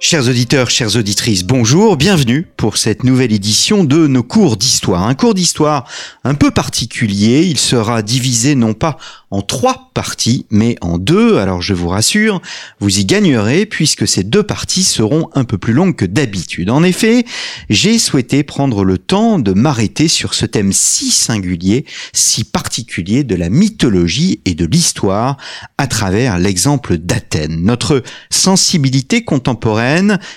Chers auditeurs, chères auditrices, bonjour, bienvenue pour cette nouvelle édition de nos cours d'histoire. Un cours d'histoire un peu particulier, il sera divisé non pas en trois parties, mais en deux. Alors je vous rassure, vous y gagnerez puisque ces deux parties seront un peu plus longues que d'habitude. En effet, j'ai souhaité prendre le temps de m'arrêter sur ce thème si singulier, si particulier de la mythologie et de l'histoire à travers l'exemple d'Athènes. Notre sensibilité contemporaine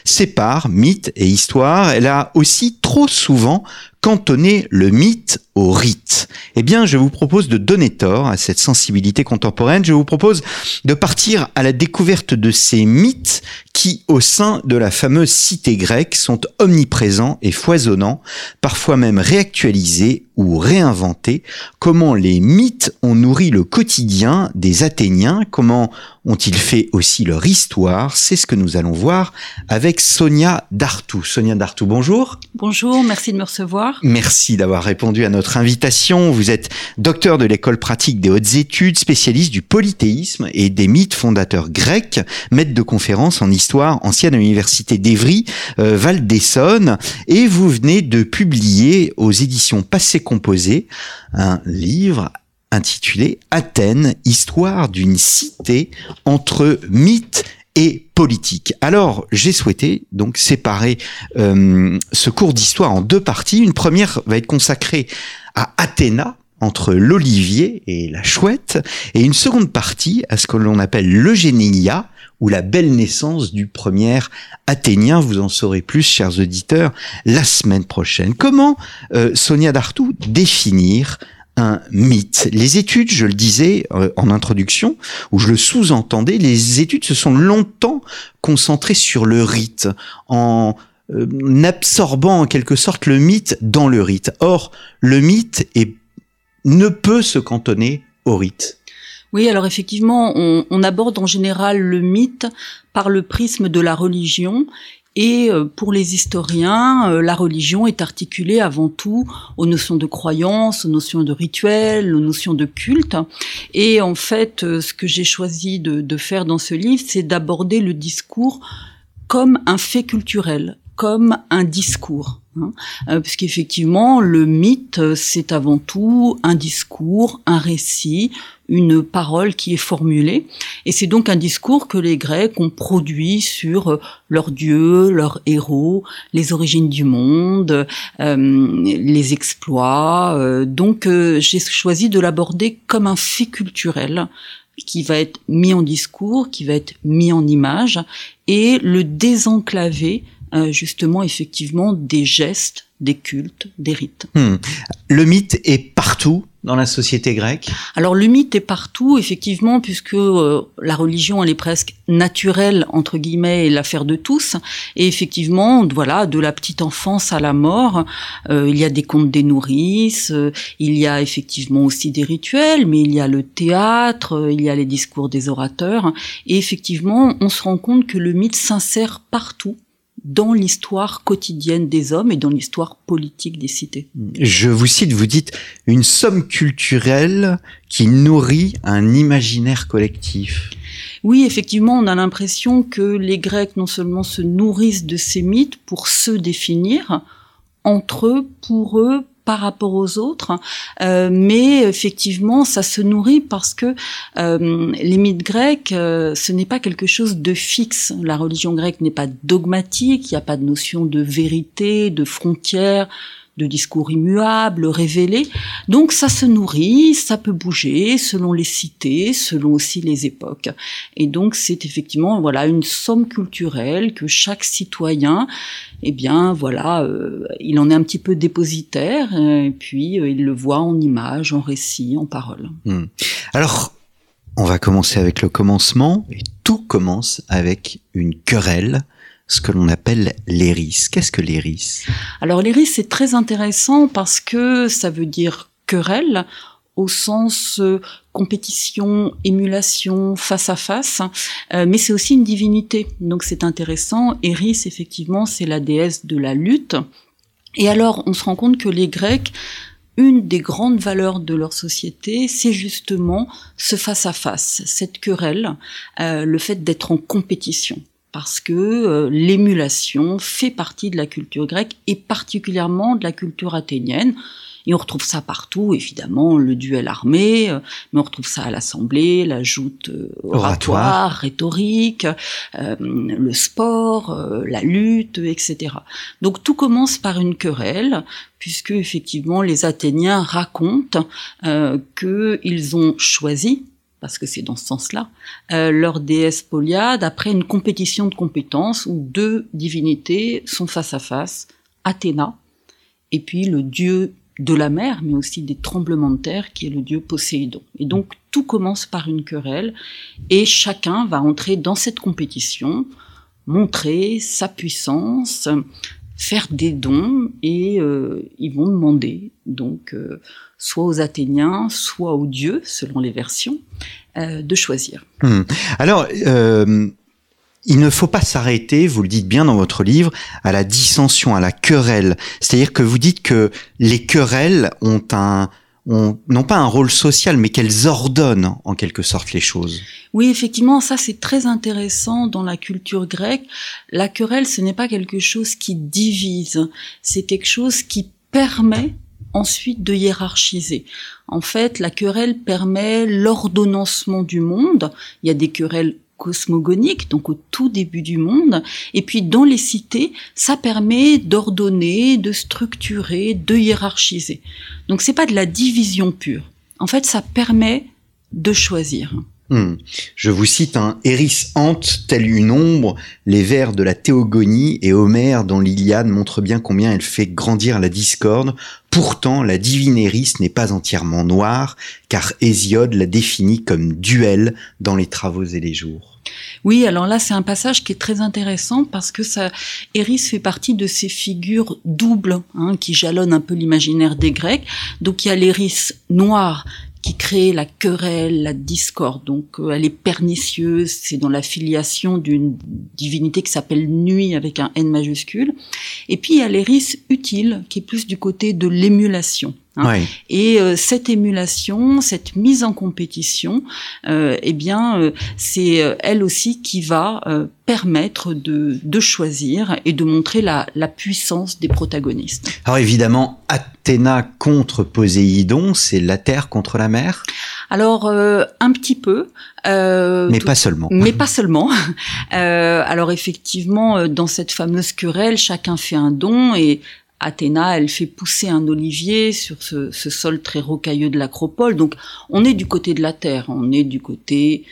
sépare mythe et histoire. Elle a aussi trop souvent cantonné le mythe au rite. Eh bien, je vous propose de donner tort à cette sensibilité contemporaine. Je vous propose de partir à la découverte de ces mythes qui, au sein de la fameuse cité grecque, sont omniprésents et foisonnants, parfois même réactualisés ou réinventés. Comment les mythes ont nourri le quotidien des Athéniens, comment ont-ils fait aussi leur histoire C'est ce que nous allons voir avec Sonia Dartou. Sonia Dartou, bonjour. Bonjour, merci de me recevoir. Merci d'avoir répondu à notre invitation. Vous êtes docteur de l'école pratique des hautes études, spécialiste du polythéisme et des mythes fondateurs grecs, maître de conférences en histoire, ancienne université d'Evry, euh, Val d'Essonne, et vous venez de publier aux éditions Passé Composé un livre intitulé Athènes, histoire d'une cité entre mythes et politique. Alors, j'ai souhaité donc séparer euh, ce cours d'histoire en deux parties. Une première va être consacrée à Athéna, entre l'olivier et la chouette, et une seconde partie à ce que l'on appelle l'eugénia, ou la belle naissance du premier Athénien. Vous en saurez plus, chers auditeurs, la semaine prochaine. Comment, euh, Sonia Dartou, définir un mythe. Les études, je le disais euh, en introduction, ou je le sous-entendais, les études se sont longtemps concentrées sur le rite, en euh, absorbant en quelque sorte le mythe dans le rite. Or, le mythe ne peut se cantonner au rite. Oui, alors effectivement, on, aborde en général le mythe par le prisme de la religion et euh, pour les historiens, euh, la religion est articulée avant tout aux notions de croyance, aux notions de rituel, aux notions de culte. Et en fait, euh, ce que j'ai choisi de, de faire dans ce livre, c'est d'aborder le discours comme un fait culturel, comme un discours. Hein, euh, puisqu'effectivement, le mythe, c'est avant tout un discours, un récit, une parole qui est formulée. Et c'est donc un discours que les Grecs ont produit sur leurs dieux, leurs héros, les origines du monde, euh, les exploits. Euh, donc j'ai choisi de l'aborder comme un fait culturel qui va être mis en discours, qui va être mis en image, et le désenclaver euh, justement effectivement des gestes, des cultes, des rites. Hmm. Le mythe est partout dans la société grecque? Alors le mythe est partout, effectivement, puisque euh, la religion, elle est presque naturelle, entre guillemets, et l'affaire de tous. Et effectivement, voilà, de la petite enfance à la mort, euh, il y a des contes des nourrices, il y a effectivement aussi des rituels, mais il y a le théâtre, il y a les discours des orateurs. Et effectivement, on se rend compte que le mythe s'insère partout dans l'histoire quotidienne des hommes et dans l'histoire politique des cités. Je vous cite, vous dites une somme culturelle qui nourrit un imaginaire collectif. Oui, effectivement, on a l'impression que les Grecs non seulement se nourrissent de ces mythes pour se définir, entre eux, pour eux, par rapport aux autres, euh, mais effectivement, ça se nourrit parce que euh, les mythes grecs, euh, ce n'est pas quelque chose de fixe. La religion grecque n'est pas dogmatique, il n'y a pas de notion de vérité, de frontières, de discours immuables, révélés. Donc ça se nourrit, ça peut bouger selon les cités, selon aussi les époques. Et donc c'est effectivement voilà une somme culturelle que chaque citoyen, eh bien voilà, euh, il en est un petit peu dépositaire et puis euh, il le voit en images, en récits, en paroles. Hmm. Alors on va commencer avec le commencement et tout commence avec une querelle ce que l'on appelle l'éris. Qu'est-ce que l'éris Alors l'éris, c'est très intéressant parce que ça veut dire querelle au sens euh, compétition, émulation, face à face, euh, mais c'est aussi une divinité. Donc c'est intéressant. Eris, effectivement, c'est la déesse de la lutte. Et alors, on se rend compte que les Grecs, une des grandes valeurs de leur société, c'est justement ce face à face, cette querelle, euh, le fait d'être en compétition parce que l'émulation fait partie de la culture grecque et particulièrement de la culture athénienne. Et on retrouve ça partout, évidemment, le duel armé, euh, mais on retrouve ça à l'Assemblée, la joute euh, oratoire, rhétorique, euh, le sport, la lutte, etc. Donc tout commence par une querelle, puisque effectivement les Athéniens racontent qu'ils ont choisi parce que c'est dans ce sens-là, leur déesse Poliade après une compétition de compétences où deux divinités sont face à face, Athéna et puis le dieu de la mer, mais aussi des tremblements de terre, qui est le dieu Poséidon. Et donc tout commence par une querelle, et chacun va entrer dans cette compétition, montrer sa puissance, faire des dons, et euh, ils vont demander, donc, euh, soit aux Athéniens, soit aux dieux, selon les versions, euh, de choisir. Hmm. Alors, il ne faut pas s'arrêter, vous le dites bien dans votre livre, à la dissension, à la querelle. C'est-à-dire que vous dites que les querelles ont un, non pas un rôle social, mais qu'elles ordonnent en quelque sorte les choses. Oui, effectivement, ça c'est très intéressant dans la culture grecque. La querelle, ce n'est pas quelque chose qui divise, c'est quelque chose qui permet ensuite de hiérarchiser. En fait, la querelle permet l'ordonnancement du monde. Il y a des querelles cosmogonique, donc au tout début du monde. Et puis dans les cités, ça permet d'ordonner, de structurer, de hiérarchiser. Donc c'est pas de la division pure. En fait, ça permet de choisir. Hmm. Je vous cite un Eris hante telle une ombre les vers de la théogonie et Homère dans l'Iliade montrent bien combien elle fait grandir la discorde. Pourtant, la divine Eris n'est pas entièrement noire, car Hésiode la définit comme duel dans les travaux et les jours. Oui, alors là, c'est un passage qui est très intéressant parce que ça, Eris fait partie de ces figures doubles hein, qui jalonnent un peu l'imaginaire des Grecs. Donc il y a l'Eris noire qui crée la querelle, la discorde. Donc euh, elle est pernicieuse, c'est dans la filiation d'une divinité qui s'appelle Nuit avec un N majuscule. Et puis il y a l'Eris utile qui est plus du côté de l'émulation. Hein. Et euh, cette émulation, cette mise en compétition, euh, eh bien, euh, c'est euh, elle aussi qui va permettre de, de, choisir et de montrer la, la, puissance des protagonistes. Alors évidemment, Athéna contre Poséidon, c'est la terre contre la mer? Alors un petit peu, mais pas seulement. Mais pas seulement. alors effectivement, dans cette fameuse querelle, chacun fait un don et Athéna, elle fait pousser un olivier sur ce, sol très rocailleux de l'acropole. Donc, on est du côté de la terre, on est du côté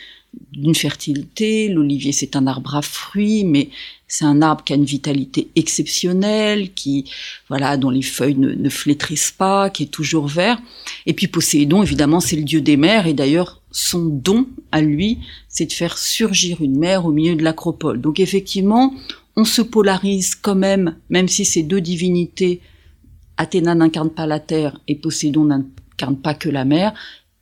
d'une fertilité. L'olivier, c'est un arbre à fruits, mais c'est un arbre qui a une vitalité exceptionnelle, qui, voilà, dont les feuilles ne, ne flétrissent pas, qui est toujours vert. Et puis Poséidon, évidemment, c'est le dieu des mers, et d'ailleurs, son don à lui, c'est de faire surgir une mer au milieu de l'acropole. Donc effectivement, on se polarise quand même, même si ces deux divinités, Athéna n'incarne pas la terre et Poséidon n'incarne pas que la mer,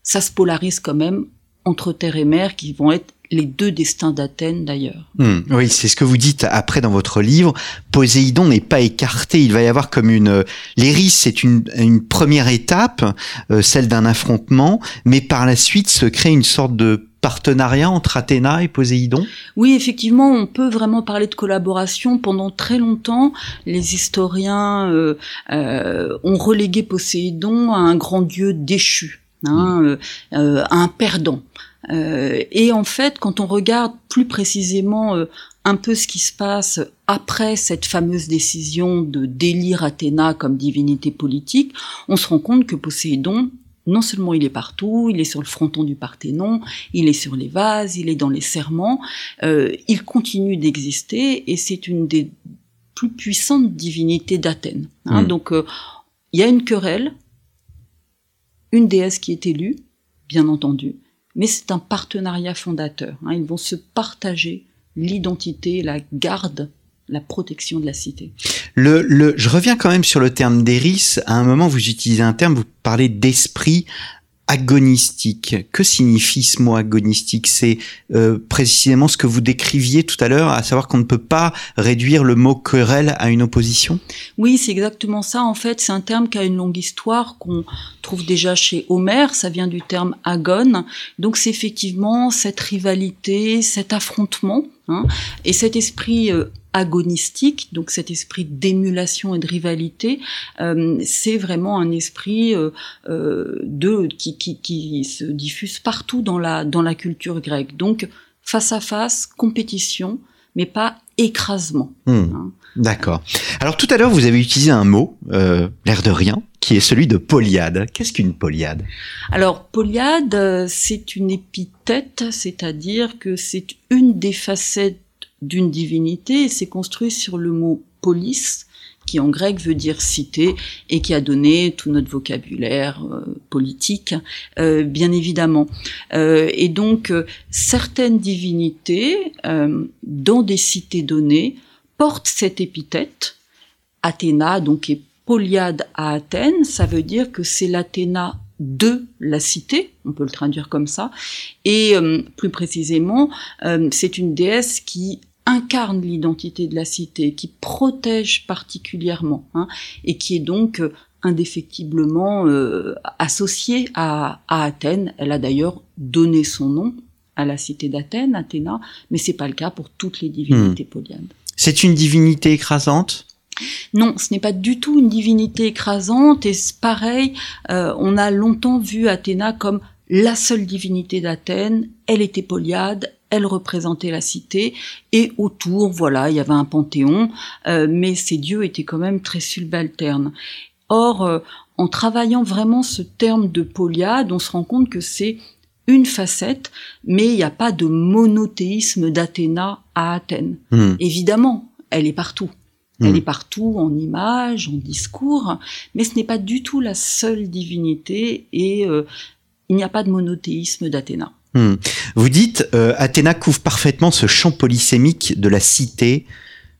ça se polarise quand même entre terre et mer qui vont être les deux destins d'Athènes d'ailleurs. Hmm. oui, c'est ce que vous dites après dans votre livre. Poséidon n'est pas écarté. Il va y avoir comme une l'Éris, c'est une, première étape, euh, celle d'un affrontement, mais par la suite se crée une sorte de partenariat entre Athéna et Poséidon? Oui, effectivement, on peut vraiment parler de collaboration. Pendant très longtemps, les historiens euh, euh, ont relégué Poséidon à un grand dieu déchu, hein, euh, à un perdant. et en fait, quand on regarde plus précisément un peu ce qui se passe après cette fameuse décision de délire Athéna comme divinité politique, on se rend compte que Poséidon non seulement il est partout, il est sur le fronton du Parthénon, il est sur les vases, il est dans les serments, euh, il continue d'exister et c'est une des plus puissantes divinités d'Athènes. Hein. Donc euh, il y a une querelle, une déesse qui est élue, bien entendu, mais c'est un partenariat fondateur. Hein. Ils vont se partager l'identité, la garde la protection de la cité. Le, le, je reviens quand même sur le terme d'Eris. À un moment, vous utilisez un terme, vous parlez d'esprit agonistique. Que signifie ce mot agonistique? C'est euh, précisément ce que vous décriviez tout à l'heure, à savoir qu'on ne peut pas réduire le mot querelle à une opposition? Oui, c'est exactement ça. En fait, c'est un terme qui a une longue histoire qu'on trouve déjà chez Homère. Ça vient du terme agone. Donc c'est effectivement cette rivalité, cet affrontement. Hein, et cet esprit euh, agonistique, donc cet esprit d'émulation et de rivalité, euh, c'est vraiment un esprit euh, euh, de qui, qui, qui, se diffuse partout dans la dans la culture grecque. Donc face à face, compétition, mais pas écrasement. Hmm. Hein. D'accord. Alors tout à l'heure, vous avez utilisé un mot, euh, l'air de rien, qui est celui de polyade. Qu'est-ce qu'une polyade? Alors polyade, c'est une épithète, c'est-à-dire que c'est une des facettes d'une divinité et c'est construit sur le mot polis qui en grec veut dire cité et qui a donné tout notre vocabulaire euh, politique, euh, bien évidemment. Euh, et donc, euh, certaines divinités, euh, dans des cités données, portent cette épithète. Athéna, donc, est polyade à Athènes, ça veut dire que c'est l'Athéna de la cité, on peut le traduire comme ça, et euh, plus précisément, euh, c'est une déesse qui incarne l'identité de la cité, qui protège particulièrement, hein, et qui est donc euh, indéfectiblement euh, associée à, à, Athènes. Elle a d'ailleurs donné son nom à la cité d'Athènes, Athéna, mais c'est pas le cas pour toutes les divinités hmm. polyades. C'est une divinité écrasante? Non, ce n'est pas du tout une divinité écrasante et pareil, euh, on a longtemps vu Athéna comme la seule divinité d'Athènes, elle était polyade, elle représentait la cité, et autour, voilà, il y avait un panthéon, euh, mais ces dieux étaient quand même très subalternes. Or, euh, en travaillant vraiment ce terme de polyade, on se rend compte que c'est une facette, mais il n'y a pas de monothéisme d'Athéna à Athènes. Mmh. Évidemment, elle est partout. Elle mmh. est partout en images, en discours, mais ce n'est pas du tout la seule divinité et euh, il n'y a pas de monothéisme d'Athéna. Hmm. Vous dites, euh, Athéna couvre parfaitement ce champ polysémique de la cité,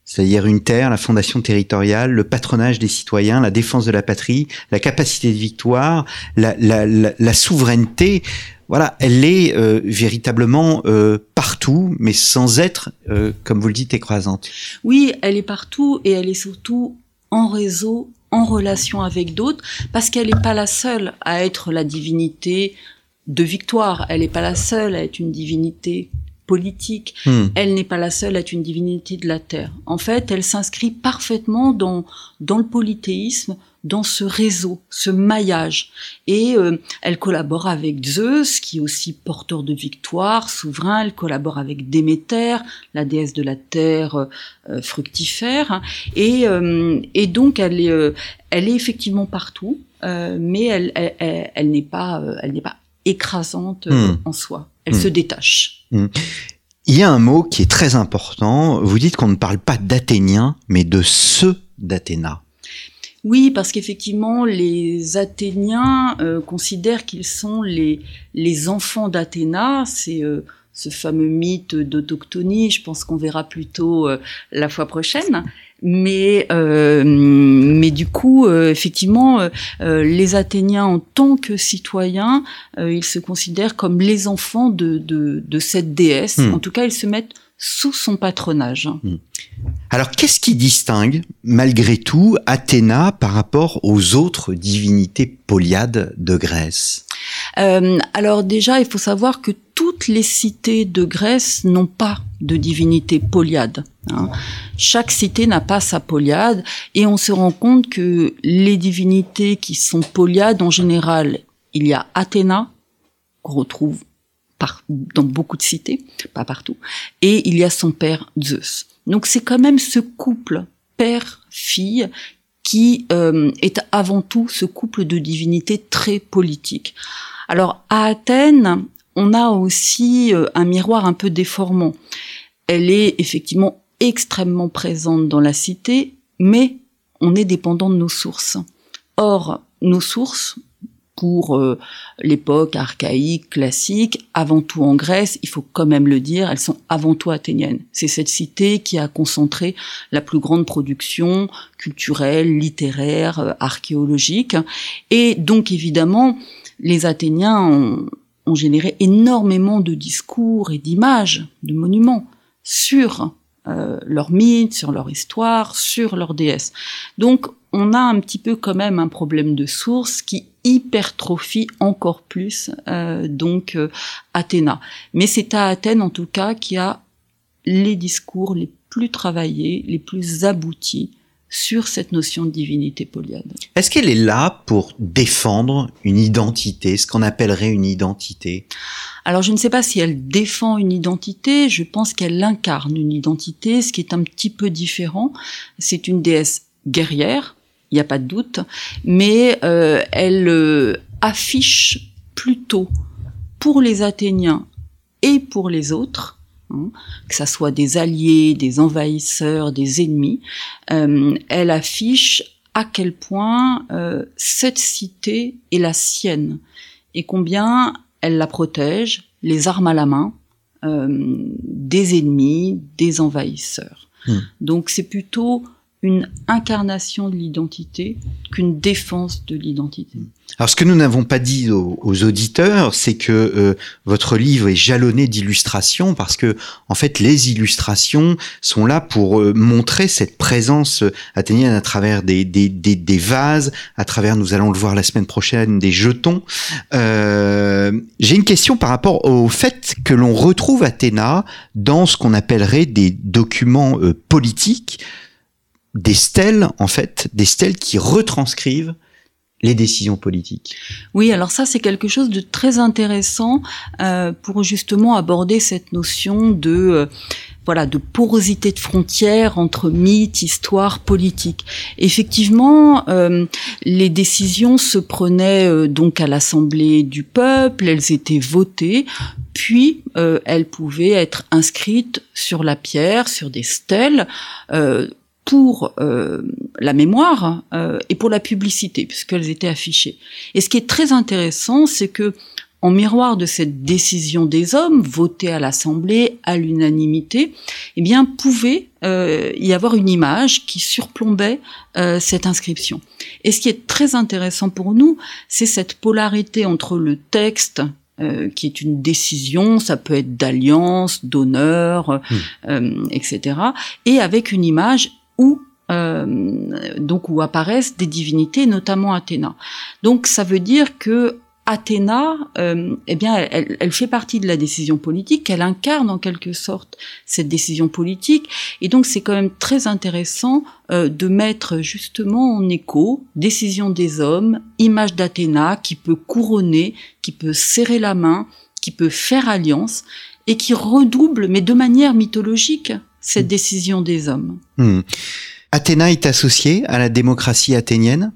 c'est-à-dire une terre, la fondation territoriale, le patronage des citoyens, la défense de la patrie, la capacité de victoire, la, la, la, la souveraineté. Voilà, elle est euh, véritablement euh, partout, mais sans être, euh, comme vous le dites, écrasante. Oui, elle est partout et elle est surtout en réseau, en relation avec d'autres, parce qu'elle n'est pas la seule à être la divinité de victoire. Elle n'est pas la seule à être une divinité politique. Hmm. Elle n'est pas la seule à être une divinité de la terre. En fait, elle s'inscrit parfaitement dans dans le polythéisme, dans ce réseau, ce maillage. Et euh, elle collabore avec Zeus, qui est aussi porteur de victoire, souverain. Elle collabore avec Déméter, la déesse de la terre euh, fructifère. Et, euh, et donc, elle est, euh, elle est effectivement partout, euh, mais elle, elle, elle, elle n'est pas, elle n'est pas écrasante mmh. en soi. Elle mmh. se détache. Mmh. Il y a un mot qui est très important. Vous dites qu'on ne parle pas d'Athéniens, mais de ceux d'Athéna. Oui, parce qu'effectivement, les Athéniens euh, considèrent qu'ils sont les, les enfants d'Athéna. C'est euh, ce fameux mythe d'autochtonie. Je pense qu'on verra plutôt euh, la fois prochaine. Mais euh, mais du coup, euh, effectivement, euh, les Athéniens en tant que citoyens, ils se considèrent comme les enfants de de, de cette déesse. Hmm. En tout cas, ils se mettent sous son patronage. Hmm. Alors, qu'est-ce qui distingue, malgré tout, Athéna par rapport aux autres divinités polyades de Grèce? Euh, Alors déjà, il faut savoir que toutes les cités de Grèce n'ont pas de divinité polyade. Hein. Chaque cité n'a pas sa polyade, et on se rend compte que les divinités qui sont polyades, en général, il y a Athéna, qu'on retrouve par, dans beaucoup de cités, pas partout, et il y a son père Zeus. Donc c'est quand même ce couple père-fille qui euh, est avant tout ce couple de divinités très politique. Alors à Athènes, on a aussi euh, un miroir un peu déformant. Elle est effectivement extrêmement présente dans la cité, mais on est dépendant de nos sources. Or, nos sources, pour euh, l'époque archaïque, classique, avant tout en Grèce, il faut quand même le dire, elles sont avant tout athéniennes. C'est cette cité qui a concentré la plus grande production culturelle, littéraire, euh, archéologique. Et donc évidemment, les Athéniens ont, ont généré énormément de discours et d'images, de monuments sur euh, leur mythe, sur leur histoire, sur leur déesse. Donc on a un petit peu quand même un problème de source qui hypertrophie encore plus euh, donc euh, Athéna. Mais c'est à Athènes en tout cas qui a les discours les plus travaillés, les plus aboutis sur cette notion de divinité polyade. Est-ce qu'elle est là pour défendre une identité, ce qu'on appellerait une identité? Alors je ne sais pas si elle défend une identité, je pense qu'elle incarne une identité, ce qui est un petit peu différent. C'est une déesse guerrière, il n'y a pas de doute, mais euh, elle euh, affiche plutôt pour les Athéniens et pour les autres Hein, que ça soit des alliés, des envahisseurs, des ennemis, euh, elle affiche à quel point euh, cette cité est la sienne et combien elle la protège, les armes à la main, euh, des ennemis, des envahisseurs. Hmm. Donc c'est plutôt une incarnation de l'identité qu'une défense de l'identité. Alors ce que nous n'avons pas dit aux, auditeurs, c'est que euh, votre livre est jalonné d'illustrations parce que en fait les illustrations sont là pour euh, montrer cette présence athénienne à travers des, des, des, des, vases, à travers, nous allons le voir la semaine prochaine, des jetons. Euh, J'ai une question par rapport au fait que l'on retrouve Athéna dans ce qu'on appellerait des documents euh, politiques des stèles, en fait, des stèles qui retranscrivent les décisions politiques. Oui, alors ça c'est quelque chose de très intéressant euh, pour justement aborder cette notion de euh, voilà de porosité de frontières entre mythe, histoire, politique. Effectivement, euh, les décisions se prenaient donc à l'Assemblée du peuple, elles étaient votées, puis elles pouvaient être inscrites sur la pierre, sur des stèles pour euh, la mémoire euh, et pour la publicité, puisqu'elles étaient affichées. Et ce qui est très intéressant, c'est que en miroir de cette décision des hommes, votée à l'Assemblée à l'unanimité, eh bien, pouvait euh, y avoir une image qui surplombait cette inscription. Et ce qui est très intéressant pour nous, c'est cette polarité entre le texte qui est une décision, ça peut être d'alliance, d'honneur, mmh. etc., et avec une image où euh, donc où apparaissent des divinités, notamment Athéna. Donc ça veut dire que Athéna, euh, eh bien, elle, elle, fait partie de la décision politique, elle incarne en quelque sorte cette décision politique, et donc c'est quand même très intéressant euh, de mettre justement en écho décision des hommes, image d'Athéna qui peut couronner, qui peut serrer la main, qui peut faire alliance, et qui redouble, mais de manière mythologique, cette hmm. décision des hommes. Hmm. Athéna est associée à la démocratie athénienne?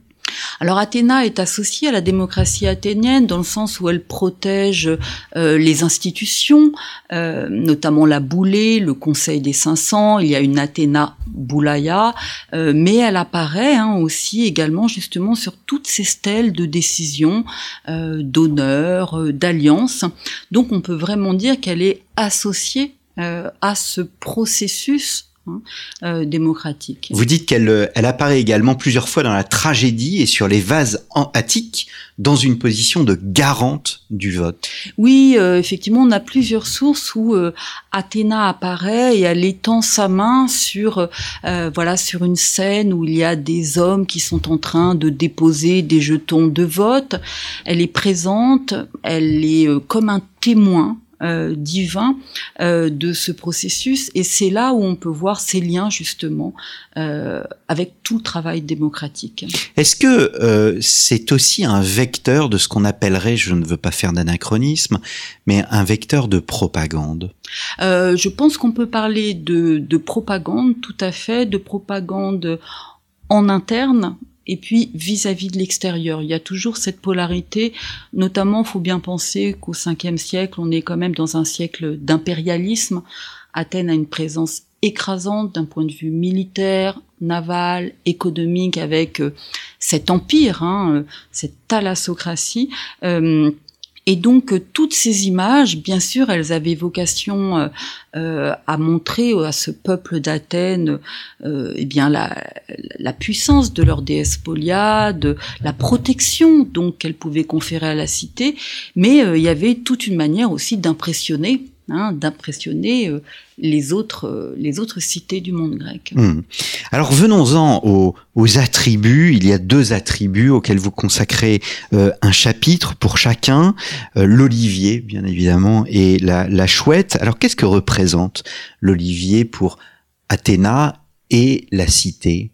Alors Athéna est associée à la démocratie athénienne dans le sens où elle protège euh, les institutions, euh, notamment la boulée, le Conseil des 500. Il y a une Athéna Boulaya, euh, mais elle apparaît hein, aussi également justement sur toutes ces stèles de décision, d'honneur, d'alliance. Donc on peut vraiment dire qu'elle est associée euh, à ce processus hein, euh, démocratique. Vous dites qu'elle euh, elle apparaît également plusieurs fois dans la tragédie et sur les vases en attiques dans une position de garante du vote. Oui, effectivement, on a plusieurs sources où Athéna apparaît et elle étend sa main sur voilà sur une scène où il y a des hommes qui sont en train de déposer des jetons de vote. Elle est présente, elle est comme un témoin euh, divin euh, de ce processus. Et c'est là où on peut voir ces liens justement euh, avec tout le travail démocratique. Est-ce que c'est aussi un vecteur de ce qu'on appellerait, je ne veux pas faire d'anachronisme, mais un vecteur de propagande? Je pense qu'on peut parler de, de propagande, tout à fait, de propagande en interne, et puis vis-à-vis de l'extérieur. Il y a toujours cette polarité, notamment, il faut bien penser qu'au 5e siècle, on est quand même dans un siècle d'impérialisme. Athènes a une présence écrasante d'un point de vue militaire, naval, économique, avec euh, cet empire, hein, euh, cette thalassocratie. Euh, Et donc toutes ces images, bien sûr, elles avaient vocation à montrer à ce peuple d'Athènes, eh bien la, la, puissance de leur déesse Poliade, la protection donc qu'elle pouvait conférer à la cité, mais il y avait toute une manière aussi d'impressionner Hein, d'impressionner euh, les autres euh, les autres cités du monde grec. Hmm. Alors venons-en aux, attributs. Il y a deux attributs auxquels vous consacrez euh, un chapitre pour chacun. l'olivier, bien évidemment, et la, la chouette. Alors qu'est-ce que représente l'olivier pour Athéna et la cité?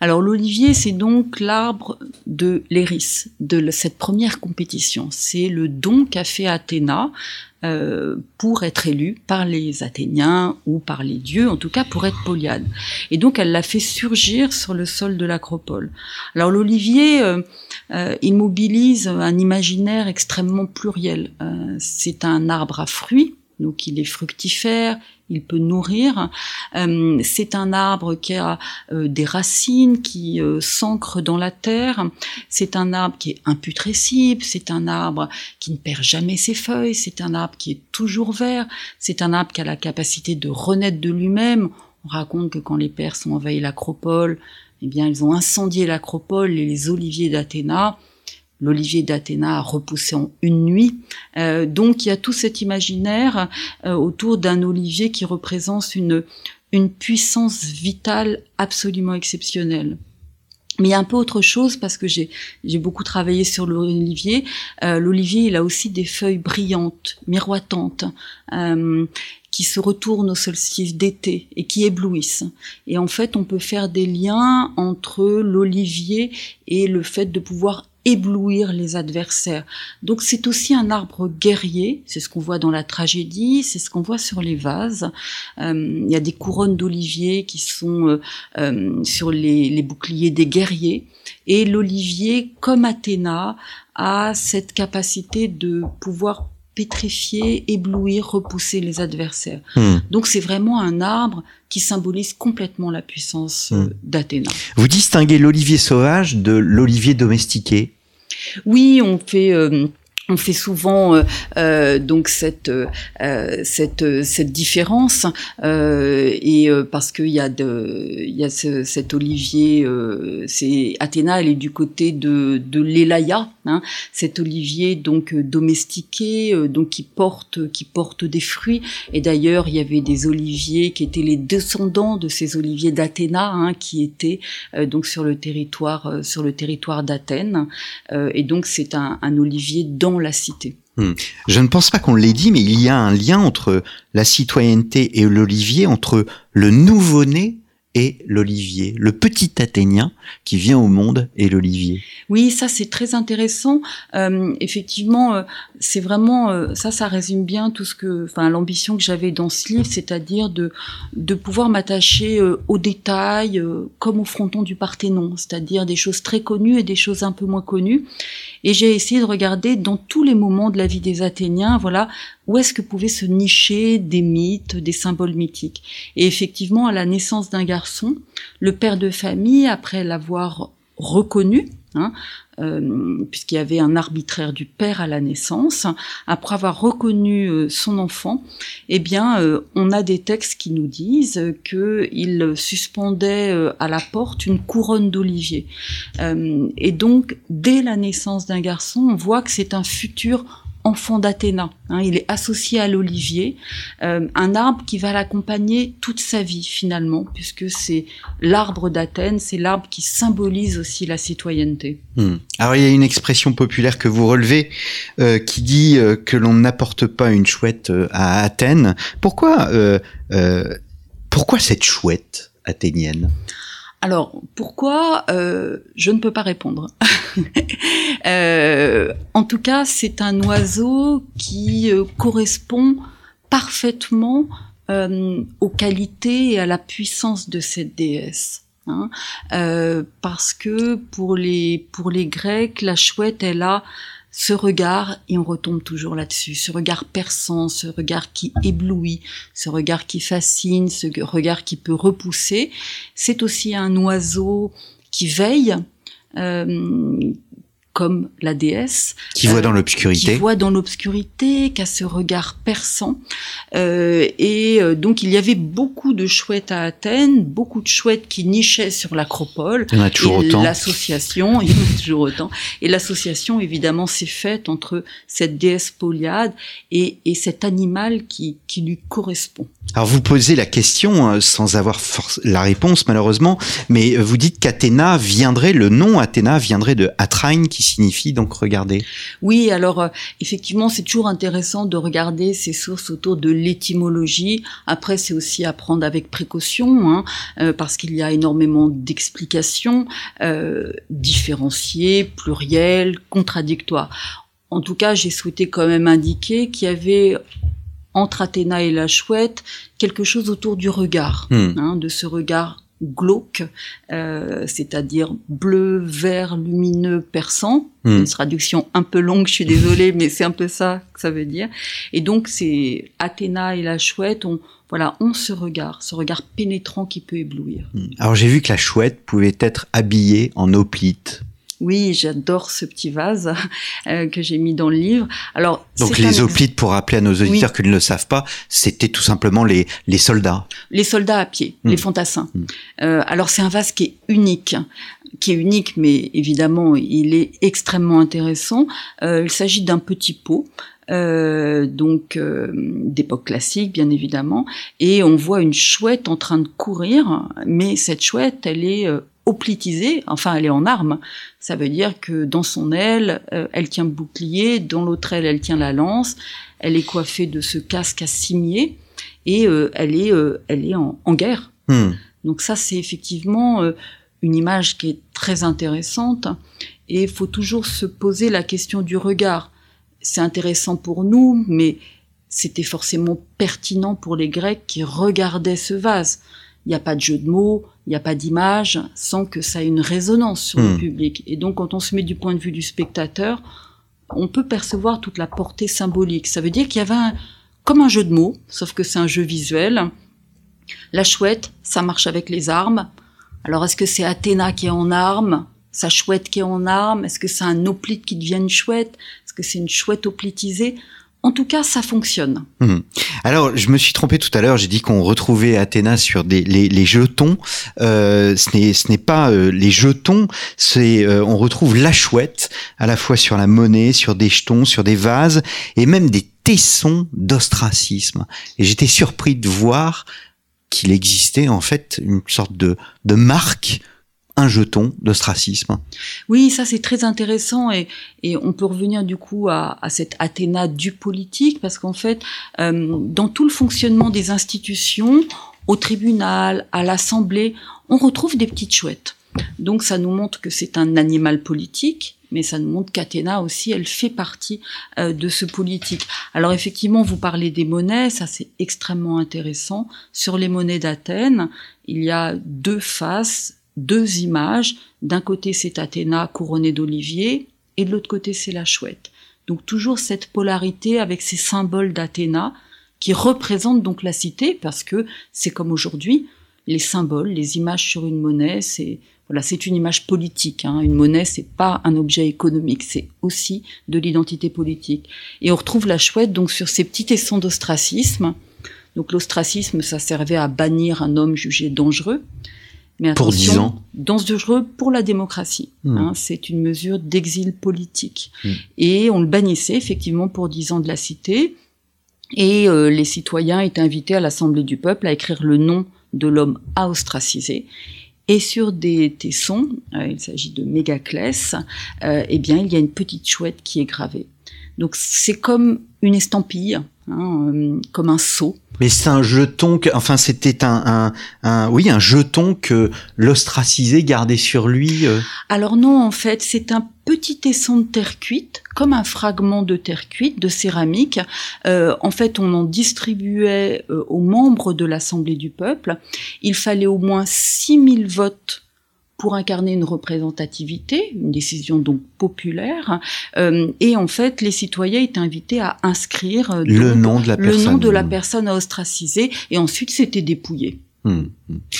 Alors l'olivier, c'est donc l'arbre de l'Éris, de cette première compétition. C'est le don qu'a fait Athéna euh, pour être élue par les Athéniens ou par les dieux, en tout cas pour être Poliade. Et donc elle l'a fait surgir sur le sol de l'acropole. Alors l'olivier, euh, euh, un imaginaire extrêmement pluriel. c'est un arbre à fruits, donc il est fructifère, il peut nourrir. Euh, c'est un arbre qui a euh, des racines qui euh, s'ancrent dans la terre. C'est un arbre qui est imputrescible. C'est un arbre qui ne perd jamais ses feuilles. C'est un arbre qui est toujours vert. C'est un arbre qui a la capacité de renaître de lui-même. On raconte que quand les Perses ont envahi l'acropole, eh bien, ils ont incendié l'acropole et les oliviers d'Athéna l'olivier d'Athéna a repoussé en une nuit. Euh, donc il y a tout cet imaginaire euh, autour d'un olivier qui représente une, une puissance vitale absolument exceptionnelle. Mais il y a un peu autre chose parce que j'ai beaucoup travaillé sur l'olivier. Euh, l'olivier, il a aussi des feuilles brillantes, miroitantes, qui se retournent au solstice d'été et qui éblouissent. Et en fait, on peut faire des liens entre l'olivier et le fait de pouvoir éblouir les adversaires. Donc c'est aussi un arbre guerrier, c'est ce qu'on voit dans la tragédie, c'est ce qu'on voit sur les vases. Euh, il y a des couronnes d'olivier qui sont euh, euh, sur les, les, boucliers des guerriers. Et l'olivier, comme Athéna, a cette capacité de pouvoir pétrifier, éblouir, repousser les adversaires. Hmm. Donc c'est vraiment un arbre qui symbolise complètement la puissance hmm. d'Athéna. Vous distinguez l'olivier sauvage de l'olivier domestiqué? Oui, on fait euh, on fait souvent euh, euh, donc cette euh, cette cette différence et parce qu'il y a de il y a cet olivier c'est Athéna elle est du côté de de hein, cet olivier donc domestiqué donc qui porte qui porte des fruits. Et d'ailleurs il y avait des oliviers qui étaient les descendants de ces oliviers d'Athéna hein, qui étaient donc sur le territoire sur le territoire d'Athènes. Et donc c'est un, un olivier dans la cité. Hmm. Je ne pense pas qu'on l'ait dit, mais il y a un lien entre la citoyenneté et l'olivier, entre le nouveau-né et l'olivier, le petit Athénien qui vient au monde et l'olivier. Oui, ça c'est très intéressant. Euh, effectivement, euh, c'est vraiment euh, ça, ça résume bien tout ce que, enfin, l'ambition que j'avais dans ce livre, c'est-à-dire de de pouvoir m'attacher aux détails, comme au fronton du Parthénon, c'est-à-dire des choses très connues et des choses un peu moins connues. Et j'ai essayé de regarder dans tous les moments de la vie des Athéniens, voilà, où est-ce que pouvaient se nicher des mythes, des symboles mythiques? Et effectivement, à la naissance d'un garçon, le père de famille, après l'avoir reconnu, hein, euh, puisqu'il y avait un arbitraire du père à la naissance, après avoir reconnu euh, son enfant, eh bien, euh, on a des textes qui nous disent qu'il suspendait à la porte une couronne d'olivier. et donc, dès la naissance d'un garçon, on voit que c'est un futur enfant d'Athéna. Hein, il est associé à l'olivier, euh, un arbre qui va l'accompagner toute sa vie finalement, puisque c'est l'arbre d'Athènes, c'est l'arbre qui symbolise aussi la citoyenneté. Hmm. Alors il y a une expression populaire que vous relevez euh, qui dit euh, que l'on n'apporte pas une chouette à Athènes. Pourquoi, pourquoi cette chouette athénienne? Alors, pourquoi euh, Je ne peux pas répondre. euh, en tout cas, c'est un oiseau qui euh, correspond parfaitement aux qualités et à la puissance de cette déesse. Hein. Parce que pour les pour les Grecs, la chouette, elle a ce regard, et on retombe toujours là-dessus, ce regard perçant, ce regard qui éblouit, ce regard qui fascine, ce regard qui peut repousser, c'est aussi un oiseau qui veille, euh, comme la déesse. Qui voit dans l'obscurité. Qui voit dans l'obscurité, qui a ce regard perçant. Euh, et euh, donc il y avait beaucoup de chouettes à Athènes, beaucoup de chouettes qui nichaient sur l'acropole. Il y en a toujours autant. L'association, il y en a toujours autant. Et l'association évidemment s'est faite entre cette déesse Poliade et, et cet animal qui, qui lui correspond. Alors vous posez la question euh, sans avoir la réponse malheureusement, mais vous dites qu'Athéna viendrait, le nom Athéna viendrait de Atrain qui signifie donc regarder. Oui, alors euh, effectivement c'est toujours intéressant de regarder ces sources autour de l'étymologie. Après c'est aussi à prendre avec précaution hein, euh, parce qu'il y a énormément d'explications différenciées, plurielles, contradictoires. En tout cas, j'ai souhaité quand même indiquer qu'il y avait entre Athéna et la chouette, quelque chose autour du regard, hmm. hein, de ce regard glauque, euh, c'est-à-dire bleu, vert, lumineux, perçant. Hmm. Une traduction un peu longue, je suis désolée, mais c'est un peu ça que ça veut dire. Et donc, c'est Athéna et la chouette ont voilà, ont ce regard, ce regard pénétrant qui peut éblouir. Hmm. Alors j'ai vu que la chouette pouvait être habillée en hoplite oui, j'adore ce petit vase euh, que j'ai mis dans le livre. Alors, donc les hoplites, pour rappeler à nos auditeurs qui ne le savent pas, c'était tout simplement les, les soldats. Les soldats à pied, hmm. les fantassins. Hmm. Euh, alors c'est un vase qui est unique, qui est unique, mais évidemment il est extrêmement intéressant. Euh, il s'agit d'un petit pot. Euh, donc euh, d'époque classique bien évidemment et on voit une chouette en train de courir mais cette chouette elle est oplitisée, enfin elle est en arme. Ça veut dire que dans son aile, euh, elle tient le bouclier, dans l'autre aile, elle tient la lance, elle est coiffée de ce casque à cimier et euh, elle est, euh, elle est en, guerre. Hmm. Donc ça, c'est effectivement une image qui est très intéressante et il faut toujours se poser la question du regard. C'est intéressant pour nous, mais c'était forcément pertinent pour les Grecs qui regardaient ce vase. Il n'y a pas de jeu de mots, il n'y a pas d'image sans que ça ait une résonance sur le hmm. public. Et donc, quand on se met du point de vue du spectateur, on peut percevoir toute la portée symbolique. Ça veut dire qu'il y avait un, comme un jeu de mots, sauf que c'est un jeu visuel. La chouette, ça marche avec les armes. Alors, est-ce que c'est Athéna qui est en armes? Sa chouette qui est en armes? Est-ce que c'est un oplite qui devient une chouette? Est-ce que c'est une chouette oplitisée? En tout cas, ça fonctionne. Hmm. Alors, je me suis trompé tout à l'heure. J'ai dit qu'on retrouvait Athéna sur des, les, jetons. Euh, ce n'est pas euh, les jetons. C'est euh, on retrouve la chouette à la fois sur la monnaie, sur des jetons, sur des vases et même des tessons d'ostracisme. Et j'étais surpris de voir qu'il existait en fait une sorte de, de marque un jeton d'ostracisme. Oui, ça c'est très intéressant et, et, on peut revenir du coup à, à cette Athéna du politique parce qu'en fait, euh, dans tout le fonctionnement des institutions, au tribunal, à l'Assemblée, on retrouve des petites chouettes. Donc ça nous montre que c'est un animal politique, mais ça nous montre qu'Athéna aussi, elle fait partie euh, de ce politique. Alors effectivement, vous parlez des monnaies, ça c'est extrêmement intéressant. Sur les monnaies d'Athènes, il y a deux faces deux images. D'un côté, c'est Athéna couronnée d'olivier, et de l'autre côté, c'est la chouette. Donc toujours cette polarité avec ces symboles d'Athéna qui représentent donc la cité, parce que c'est comme aujourd'hui, les symboles, les images sur une monnaie, c'est voilà, c'est une image politique. Hein. Une monnaie, c'est pas un objet économique, c'est aussi de l'identité politique. Et on retrouve la chouette donc sur ces petits tessons d'ostracisme. Donc l'ostracisme, ça servait à bannir un homme jugé dangereux. Mais pour 10 ans dangereux pour la démocratie. Hmm. Hein, c'est une mesure d'exil politique. Hmm. Et on le bannissait effectivement pour 10 ans de la cité. Et euh, les citoyens étaient invités à l'Assemblée du peuple à écrire le nom de l'homme à ostraciser. Et sur des tessons, euh, il s'agit de mégaclès, euh, eh bien il y a une petite chouette qui est gravée. Donc c'est comme une estampille, hein, euh, comme un sceau. Mais c'est un jeton que, enfin, c'était un, un, oui, un jeton que l'ostracisé gardait sur lui. Euh. Alors non, en fait, c'est un petit tesson de terre cuite, comme un fragment de terre cuite, de céramique. Euh, en fait, on en distribuait aux membres de l'Assemblée du peuple. Il fallait au moins 6000 votes pour incarner une représentativité, une décision donc populaire. Euh, et en fait, les citoyens étaient invités à inscrire euh, le, nom de la le nom de la personne à ostraciser, et ensuite c'était dépouillé. Hmm.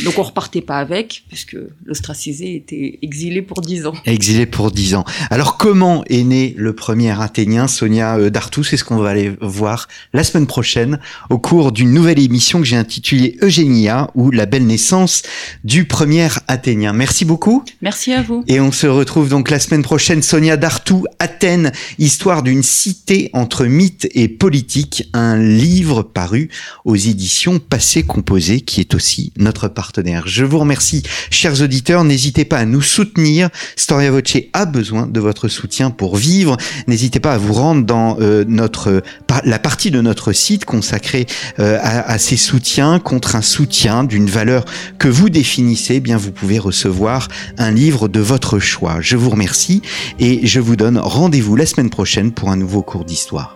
Donc on repartait pas avec, puisque l'ostracisé était exilé pour dix ans. Exilé pour dix ans. Alors comment est né le premier Athénien, Sonia euh, Dartou C'est ce qu'on va aller voir la semaine prochaine au cours d'une nouvelle émission que j'ai intitulée Eugénia ou la belle naissance du premier Athénien. Merci beaucoup. Merci à vous. Et on se retrouve donc la semaine prochaine. Sonia Dartou, Athènes, histoire d'une cité entre mythe et politique, un livre paru aux éditions Passé Composé qui est notre partenaire. Je vous remercie, chers auditeurs. N'hésitez pas à nous soutenir. Storia Voce a besoin de votre soutien pour vivre. N'hésitez pas à vous rendre dans euh, notre la partie de notre site consacrée euh, à, à, ces soutiens contre un soutien d'une valeur que vous définissez. Eh bien, vous pouvez recevoir un livre de votre choix. Je vous remercie et je vous donne rendez-vous la semaine prochaine pour un nouveau cours d'histoire.